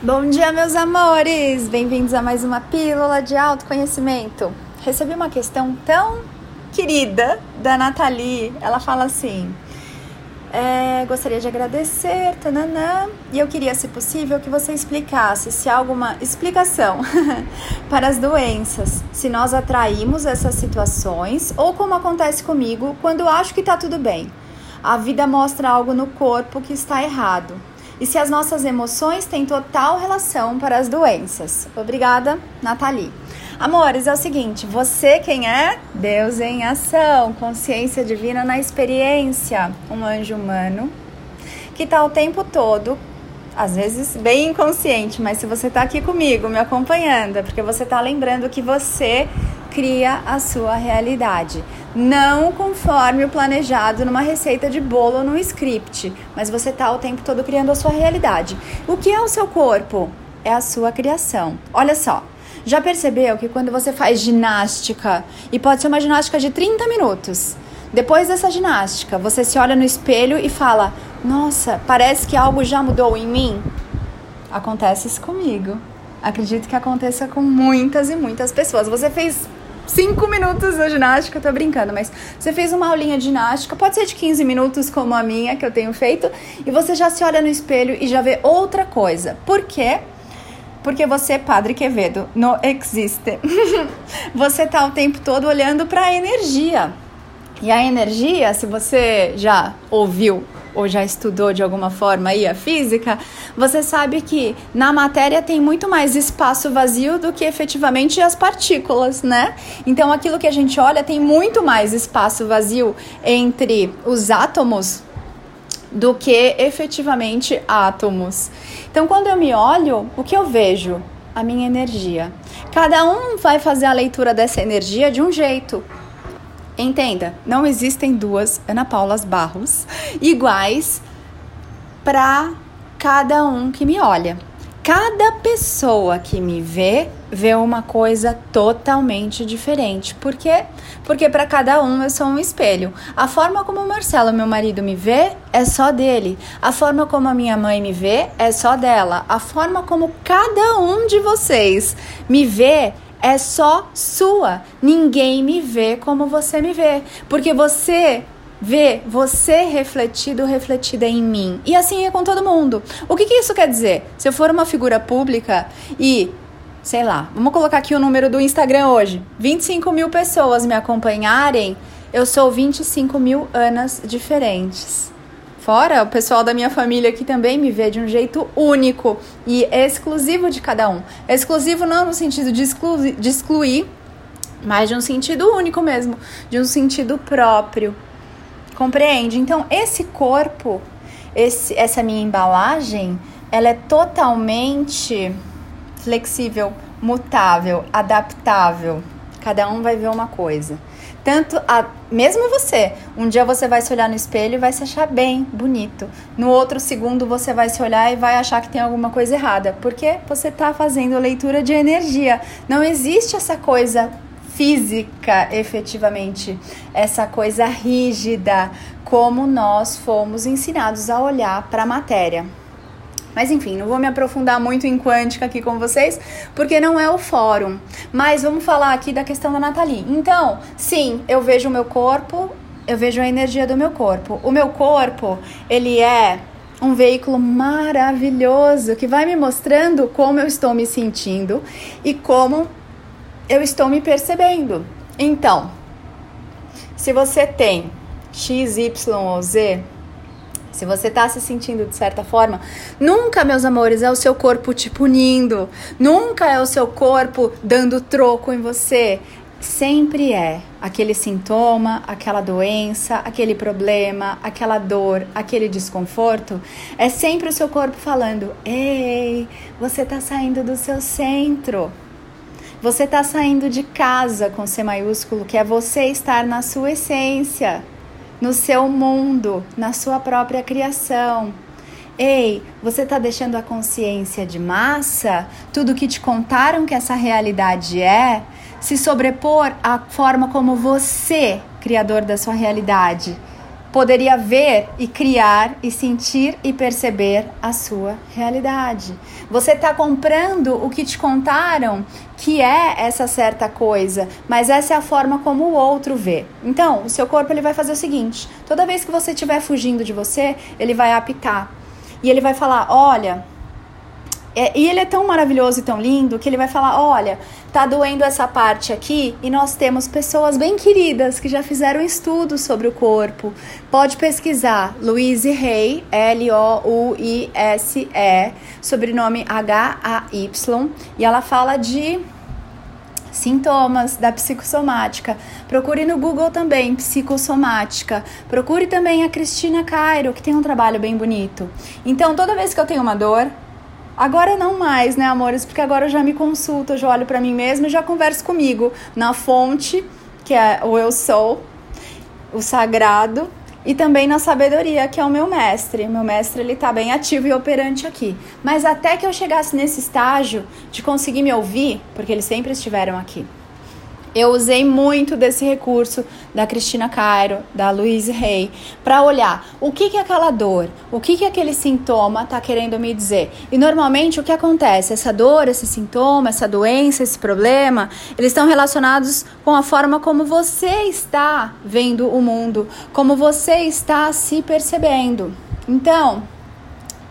Bom dia, meus amores! Bem-vindos a mais uma Pílula de Autoconhecimento. Recebi uma questão tão querida da Nathalie. Ela fala assim: é, gostaria de agradecer, tananã, e eu queria, se possível, que você explicasse se há alguma explicação para as doenças, se nós atraímos essas situações ou como acontece comigo quando acho que está tudo bem. A vida mostra algo no corpo que está errado e se as nossas emoções têm total relação para as doenças. Obrigada, Nathalie. Amores, é o seguinte, você quem é? Deus em ação, consciência divina na experiência, um anjo humano que está o tempo todo, às vezes bem inconsciente, mas se você está aqui comigo, me acompanhando, é porque você está lembrando que você cria a sua realidade. Não conforme o planejado numa receita de bolo ou num script, mas você está o tempo todo criando a sua realidade. O que é o seu corpo? É a sua criação. Olha só. Já percebeu que quando você faz ginástica, e pode ser uma ginástica de 30 minutos, depois dessa ginástica, você se olha no espelho e fala: Nossa, parece que algo já mudou em mim? Acontece isso comigo. Acredito que aconteça com muitas e muitas pessoas. Você fez cinco minutos de ginástica, tô brincando, mas você fez uma aulinha de ginástica, pode ser de 15 minutos como a minha que eu tenho feito, e você já se olha no espelho e já vê outra coisa. Por quê? Porque você, Padre Quevedo, não existe. você tá o tempo todo olhando para a energia. E a energia, se você já ouviu ou já estudou de alguma forma aí a física, você sabe que na matéria tem muito mais espaço vazio do que efetivamente as partículas, né? Então aquilo que a gente olha tem muito mais espaço vazio entre os átomos do que efetivamente átomos. Então quando eu me olho, o que eu vejo? A minha energia. Cada um vai fazer a leitura dessa energia de um jeito. Entenda, não existem duas Ana Paulas Barros iguais para cada um que me olha. Cada pessoa que me vê vê uma coisa totalmente diferente. Por quê? Porque para cada um eu sou um espelho. A forma como o Marcelo, meu marido, me vê é só dele. A forma como a minha mãe me vê é só dela. A forma como cada um de vocês me vê é só sua. Ninguém me vê como você me vê, porque você vê você refletido, refletida em mim. E assim é com todo mundo. O que, que isso quer dizer? Se eu for uma figura pública e sei lá, vamos colocar aqui o número do Instagram hoje: 25 mil pessoas me acompanharem, eu sou 25 mil Anas diferentes. Fora o pessoal da minha família que também me vê de um jeito único e exclusivo de cada um. Exclusivo não no sentido de, exclu de excluir, mas de um sentido único mesmo, de um sentido próprio. Compreende? Então, esse corpo, esse, essa minha embalagem, ela é totalmente flexível, mutável, adaptável. Cada um vai ver uma coisa. Tanto a mesmo você, um dia você vai se olhar no espelho e vai se achar bem, bonito. No outro segundo você vai se olhar e vai achar que tem alguma coisa errada, porque você está fazendo leitura de energia. Não existe essa coisa física, efetivamente, essa coisa rígida, como nós fomos ensinados a olhar para a matéria. Mas enfim, não vou me aprofundar muito em quântica aqui com vocês, porque não é o fórum. Mas vamos falar aqui da questão da Nathalie. Então, sim, eu vejo o meu corpo, eu vejo a energia do meu corpo. O meu corpo, ele é um veículo maravilhoso que vai me mostrando como eu estou me sentindo e como eu estou me percebendo. Então, se você tem X, Y ou Z, se você tá se sentindo de certa forma, nunca, meus amores, é o seu corpo te punindo, nunca é o seu corpo dando troco em você. Sempre é aquele sintoma, aquela doença, aquele problema, aquela dor, aquele desconforto. É sempre o seu corpo falando: Ei, você tá saindo do seu centro. Você tá saindo de casa com C maiúsculo, que é você estar na sua essência no seu mundo, na sua própria criação. Ei, você está deixando a consciência de massa, tudo que te contaram que essa realidade é, se sobrepor à forma como você, criador da sua realidade, poderia ver e criar e sentir e perceber a sua realidade. Você está comprando o que te contaram que é essa certa coisa, mas essa é a forma como o outro vê. Então, o seu corpo ele vai fazer o seguinte: toda vez que você estiver fugindo de você, ele vai apitar e ele vai falar: olha é, e ele é tão maravilhoso e tão lindo que ele vai falar: olha, tá doendo essa parte aqui e nós temos pessoas bem queridas que já fizeram estudos sobre o corpo. Pode pesquisar Louise Hay, L-O-U-I-S-E, sobrenome H-A-Y, e ela fala de sintomas da psicossomática. Procure no Google também psicossomática. Procure também a Cristina Cairo, que tem um trabalho bem bonito. Então, toda vez que eu tenho uma dor, Agora não mais, né, amores? Porque agora eu já me consulto, eu já olho para mim mesma e já converso comigo na fonte, que é o eu sou, o sagrado, e também na sabedoria, que é o meu mestre. Meu mestre ele tá bem ativo e operante aqui. Mas até que eu chegasse nesse estágio de conseguir me ouvir, porque eles sempre estiveram aqui. Eu usei muito desse recurso da Cristina Cairo, da Louise Hay, para olhar o que, que é aquela dor, o que, que aquele sintoma está querendo me dizer. E normalmente o que acontece? Essa dor, esse sintoma, essa doença, esse problema, eles estão relacionados com a forma como você está vendo o mundo, como você está se percebendo. Então,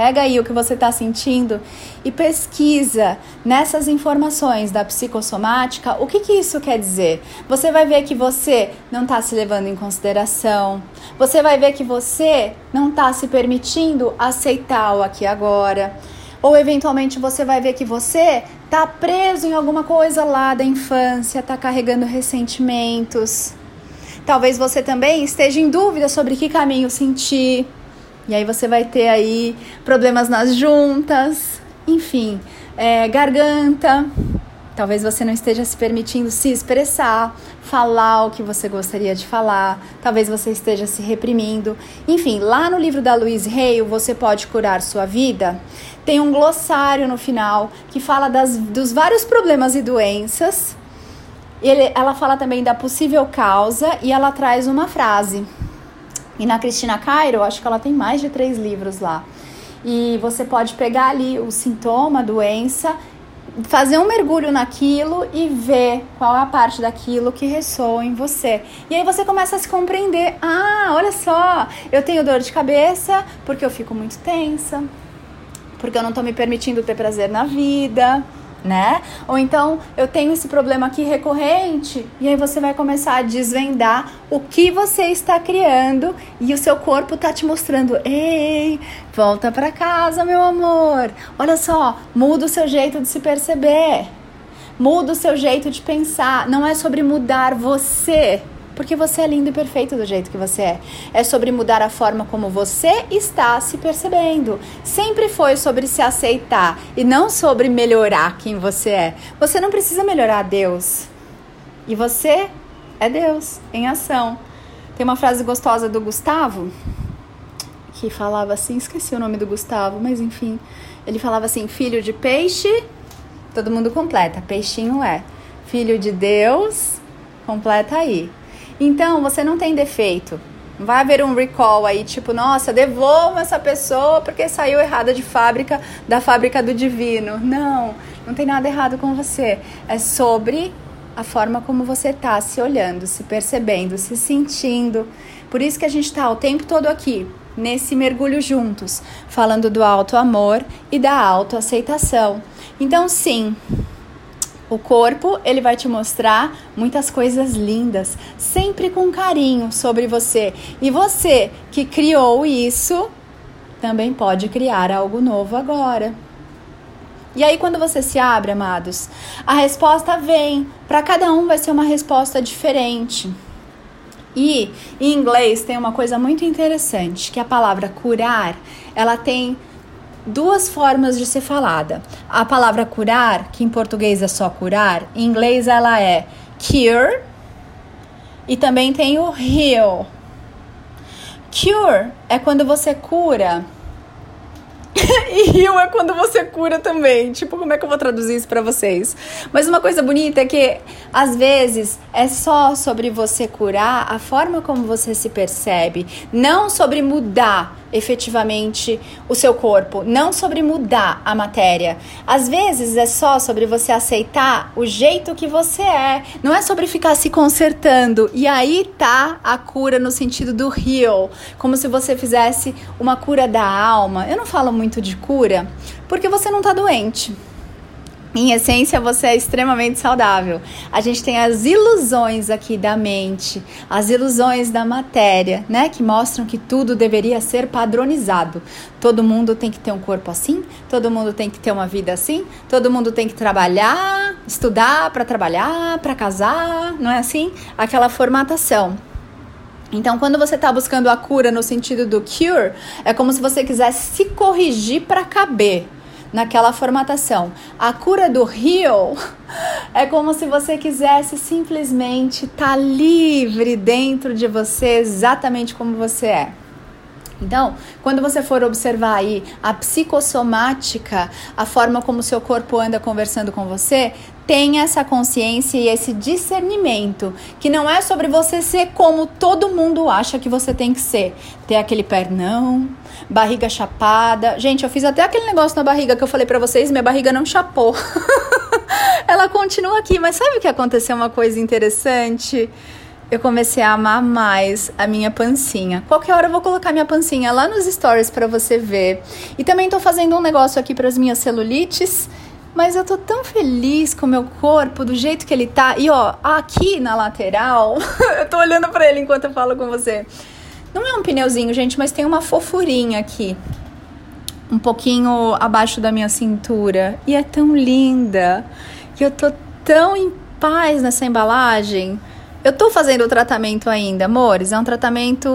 Pega aí o que você está sentindo e pesquisa nessas informações da psicossomática o que, que isso quer dizer. Você vai ver que você não está se levando em consideração, você vai ver que você não está se permitindo aceitar o aqui agora. Ou eventualmente você vai ver que você está preso em alguma coisa lá da infância, está carregando ressentimentos. Talvez você também esteja em dúvida sobre que caminho sentir. E aí você vai ter aí problemas nas juntas, enfim, é, garganta. Talvez você não esteja se permitindo se expressar, falar o que você gostaria de falar. Talvez você esteja se reprimindo. Enfim, lá no livro da Louise Hay, Você Pode Curar Sua Vida, tem um glossário no final que fala das, dos vários problemas e doenças. Ele, ela fala também da possível causa e ela traz uma frase e na Cristina Cairo, acho que ela tem mais de três livros lá. E você pode pegar ali o sintoma, a doença, fazer um mergulho naquilo e ver qual é a parte daquilo que ressoa em você. E aí você começa a se compreender: ah, olha só, eu tenho dor de cabeça porque eu fico muito tensa, porque eu não estou me permitindo ter prazer na vida né? Ou então eu tenho esse problema aqui recorrente e aí você vai começar a desvendar o que você está criando e o seu corpo tá te mostrando: "Ei, volta para casa, meu amor. Olha só, muda o seu jeito de se perceber. Muda o seu jeito de pensar. Não é sobre mudar você, porque você é lindo e perfeito do jeito que você é. É sobre mudar a forma como você está se percebendo. Sempre foi sobre se aceitar e não sobre melhorar quem você é. Você não precisa melhorar Deus. E você é Deus em ação. Tem uma frase gostosa do Gustavo que falava assim, esqueci o nome do Gustavo, mas enfim, ele falava assim: filho de peixe, todo mundo completa, peixinho é. Filho de Deus, completa aí. Então, você não tem defeito. Não vai haver um recall aí, tipo, nossa, devolva essa pessoa porque saiu errada de fábrica, da fábrica do divino. Não, não tem nada errado com você. É sobre a forma como você está se olhando, se percebendo, se sentindo. Por isso que a gente está o tempo todo aqui, nesse mergulho juntos, falando do alto amor e da autoaceitação. Então, sim, o corpo, ele vai te mostrar muitas coisas lindas, sempre com carinho sobre você. E você que criou isso, também pode criar algo novo agora. E aí, quando você se abre, amados, a resposta vem. Para cada um vai ser uma resposta diferente. E em inglês tem uma coisa muito interessante, que a palavra curar, ela tem duas formas de ser falada. A palavra curar, que em português é só curar, em inglês ela é cure e também tem o heal. Cure é quando você cura e rio é quando você cura também. Tipo, como é que eu vou traduzir isso para vocês? Mas uma coisa bonita é que às vezes é só sobre você curar a forma como você se percebe, não sobre mudar efetivamente o seu corpo, não sobre mudar a matéria. Às vezes é só sobre você aceitar o jeito que você é, não é sobre ficar se consertando. E aí tá a cura no sentido do heal, como se você fizesse uma cura da alma. Eu não falo muito de cura porque você não tá doente. Em essência, você é extremamente saudável. A gente tem as ilusões aqui da mente, as ilusões da matéria, né? Que mostram que tudo deveria ser padronizado. Todo mundo tem que ter um corpo assim, todo mundo tem que ter uma vida assim, todo mundo tem que trabalhar, estudar para trabalhar, para casar, não é assim? Aquela formatação. Então, quando você está buscando a cura no sentido do cure, é como se você quisesse se corrigir para caber naquela formatação. A cura do rio é como se você quisesse simplesmente estar tá livre dentro de você, exatamente como você é. Então, quando você for observar aí a psicossomática, a forma como seu corpo anda conversando com você, tenha essa consciência e esse discernimento, que não é sobre você ser como todo mundo acha que você tem que ser. Ter aquele pernão, barriga chapada. Gente, eu fiz até aquele negócio na barriga que eu falei para vocês, minha barriga não chapou. Ela continua aqui, mas sabe o que aconteceu uma coisa interessante? Eu comecei a amar mais a minha pancinha. Qualquer hora eu vou colocar minha pancinha lá nos stories para você ver. E também tô fazendo um negócio aqui para as minhas celulites mas eu tô tão feliz com o meu corpo, do jeito que ele tá. E ó, aqui na lateral, eu tô olhando para ele enquanto eu falo com você. Não é um pneuzinho, gente, mas tem uma fofurinha aqui. Um pouquinho abaixo da minha cintura. E é tão linda. Que eu tô tão em paz nessa embalagem. Eu tô fazendo o tratamento ainda, amores. É um tratamento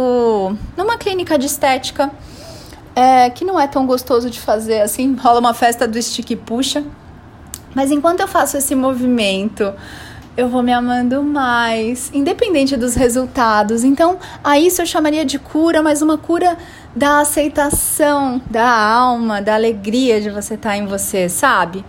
numa clínica de estética. É, que não é tão gostoso de fazer assim. Rola uma festa do stick e puxa. Mas enquanto eu faço esse movimento, eu vou me amando mais, independente dos resultados. Então, a isso eu chamaria de cura, mas uma cura da aceitação, da alma, da alegria de você estar em você, sabe?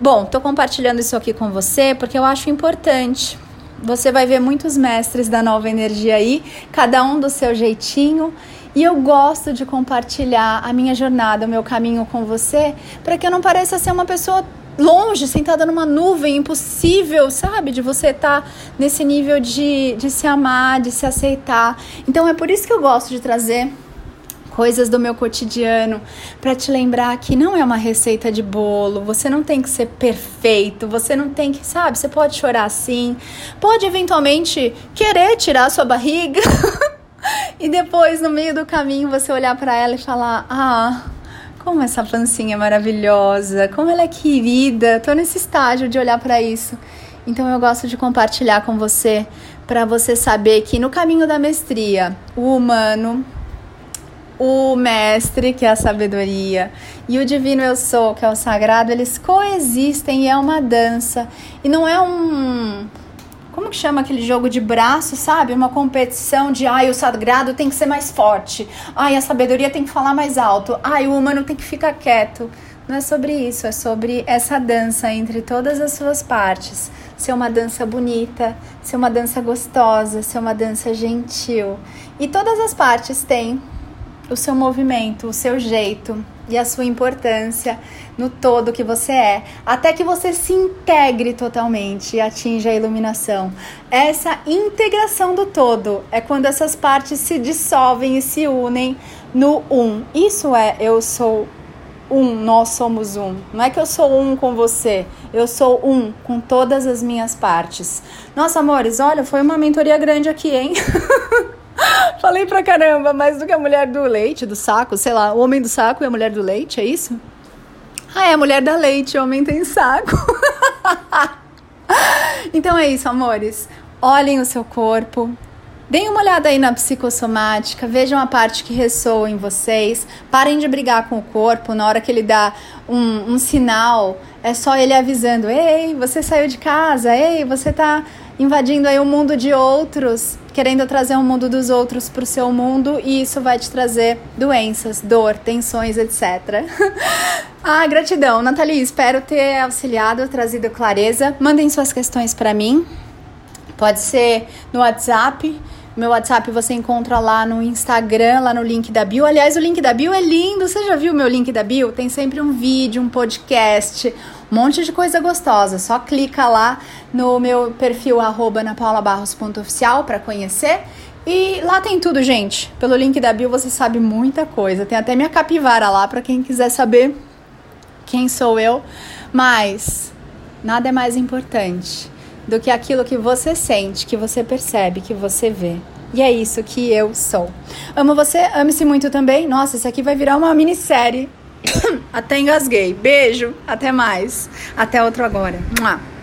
Bom, tô compartilhando isso aqui com você porque eu acho importante. Você vai ver muitos mestres da nova energia aí, cada um do seu jeitinho. E eu gosto de compartilhar a minha jornada, o meu caminho com você, para que eu não pareça ser uma pessoa longe, sentada numa nuvem, impossível, sabe? De você estar tá nesse nível de, de se amar, de se aceitar. Então é por isso que eu gosto de trazer coisas do meu cotidiano para te lembrar que não é uma receita de bolo, você não tem que ser perfeito, você não tem que, sabe, você pode chorar assim, pode eventualmente querer tirar a sua barriga e depois no meio do caminho você olhar para ela e falar: "Ah, como essa pancinha é maravilhosa, como ela é querida. Tô nesse estágio de olhar para isso. Então eu gosto de compartilhar com você para você saber que no caminho da mestria, o humano, o mestre, que é a sabedoria, e o divino eu sou, que é o sagrado, eles coexistem e é uma dança. E não é um como que chama aquele jogo de braço, sabe? Uma competição de, ai, o sagrado tem que ser mais forte. Ai, a sabedoria tem que falar mais alto. Ai, o humano tem que ficar quieto. Não é sobre isso, é sobre essa dança entre todas as suas partes. Ser uma dança bonita, ser uma dança gostosa, ser uma dança gentil. E todas as partes têm o seu movimento, o seu jeito e a sua importância no todo que você é, até que você se integre totalmente e atinja a iluminação. Essa integração do todo é quando essas partes se dissolvem e se unem no um. Isso é eu sou um, nós somos um. Não é que eu sou um com você, eu sou um com todas as minhas partes. Nossa, amores, olha, foi uma mentoria grande aqui, hein? Falei pra caramba, mais do que a mulher do leite, do saco, sei lá, o homem do saco e a mulher do leite, é isso? Ah, é a mulher da leite, o homem tem saco. então é isso, amores. Olhem o seu corpo. Deem uma olhada aí na psicossomática, vejam a parte que ressoa em vocês. Parem de brigar com o corpo na hora que ele dá um, um sinal. É só ele avisando: ei, você saiu de casa, ei, você tá invadindo aí o mundo de outros querendo trazer o mundo dos outros para o seu mundo e isso vai te trazer doenças, dor, tensões, etc. ah, gratidão, Nathalie. Espero ter auxiliado, trazido clareza. Mandem suas questões para mim. Pode ser no WhatsApp meu WhatsApp você encontra lá no Instagram, lá no link da bio. Aliás, o link da bio é lindo. Você já viu meu link da bio? Tem sempre um vídeo, um podcast, um monte de coisa gostosa. Só clica lá no meu perfil napaulabarros.oficial para conhecer. E lá tem tudo, gente. Pelo link da bio você sabe muita coisa. Tem até minha capivara lá para quem quiser saber quem sou eu. Mas nada é mais importante do que aquilo que você sente, que você percebe, que você vê. E é isso que eu sou. Amo você, ame-se muito também. Nossa, isso aqui vai virar uma minissérie. até engasguei. Beijo, até mais. Até outro agora. Mua.